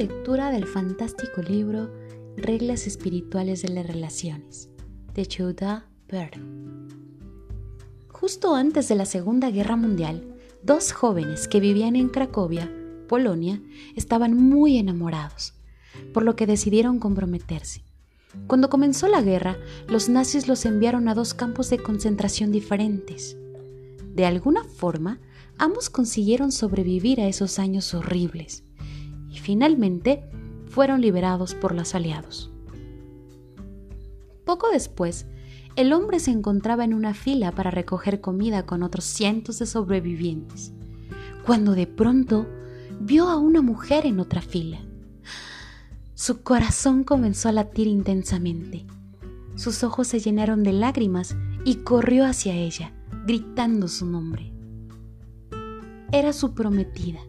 lectura del fantástico libro Reglas Espirituales de las Relaciones, de Judah Byrne. Justo antes de la Segunda Guerra Mundial, dos jóvenes que vivían en Cracovia, Polonia, estaban muy enamorados, por lo que decidieron comprometerse. Cuando comenzó la guerra, los nazis los enviaron a dos campos de concentración diferentes. De alguna forma, ambos consiguieron sobrevivir a esos años horribles y finalmente fueron liberados por los aliados. Poco después, el hombre se encontraba en una fila para recoger comida con otros cientos de sobrevivientes, cuando de pronto vio a una mujer en otra fila. Su corazón comenzó a latir intensamente. Sus ojos se llenaron de lágrimas y corrió hacia ella, gritando su nombre. Era su prometida.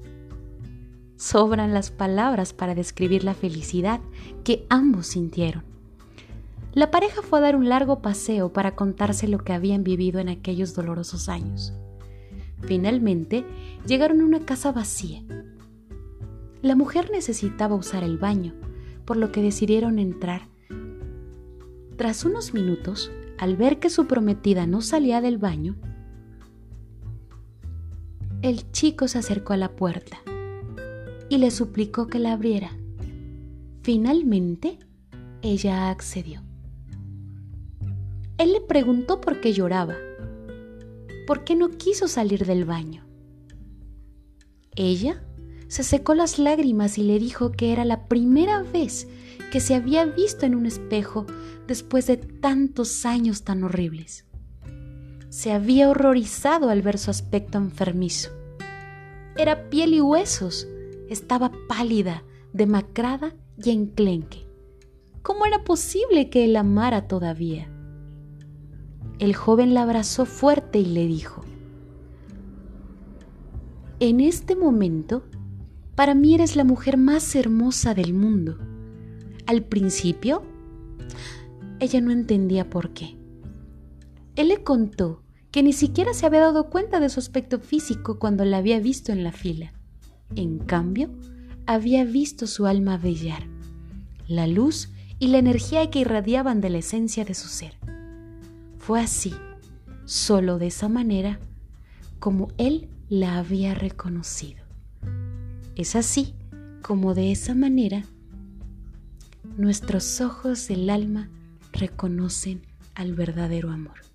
Sobran las palabras para describir la felicidad que ambos sintieron. La pareja fue a dar un largo paseo para contarse lo que habían vivido en aquellos dolorosos años. Finalmente llegaron a una casa vacía. La mujer necesitaba usar el baño, por lo que decidieron entrar. Tras unos minutos, al ver que su prometida no salía del baño, el chico se acercó a la puerta y le suplicó que la abriera. Finalmente, ella accedió. Él le preguntó por qué lloraba, por qué no quiso salir del baño. Ella se secó las lágrimas y le dijo que era la primera vez que se había visto en un espejo después de tantos años tan horribles. Se había horrorizado al ver su aspecto enfermizo. Era piel y huesos, estaba pálida, demacrada y enclenque. ¿Cómo era posible que él amara todavía? El joven la abrazó fuerte y le dijo, En este momento para mí eres la mujer más hermosa del mundo. Al principio, ella no entendía por qué. Él le contó que ni siquiera se había dado cuenta de su aspecto físico cuando la había visto en la fila. En cambio, había visto su alma brillar, la luz y la energía que irradiaban de la esencia de su ser. Fue así, solo de esa manera, como él la había reconocido. Es así como de esa manera nuestros ojos del alma reconocen al verdadero amor.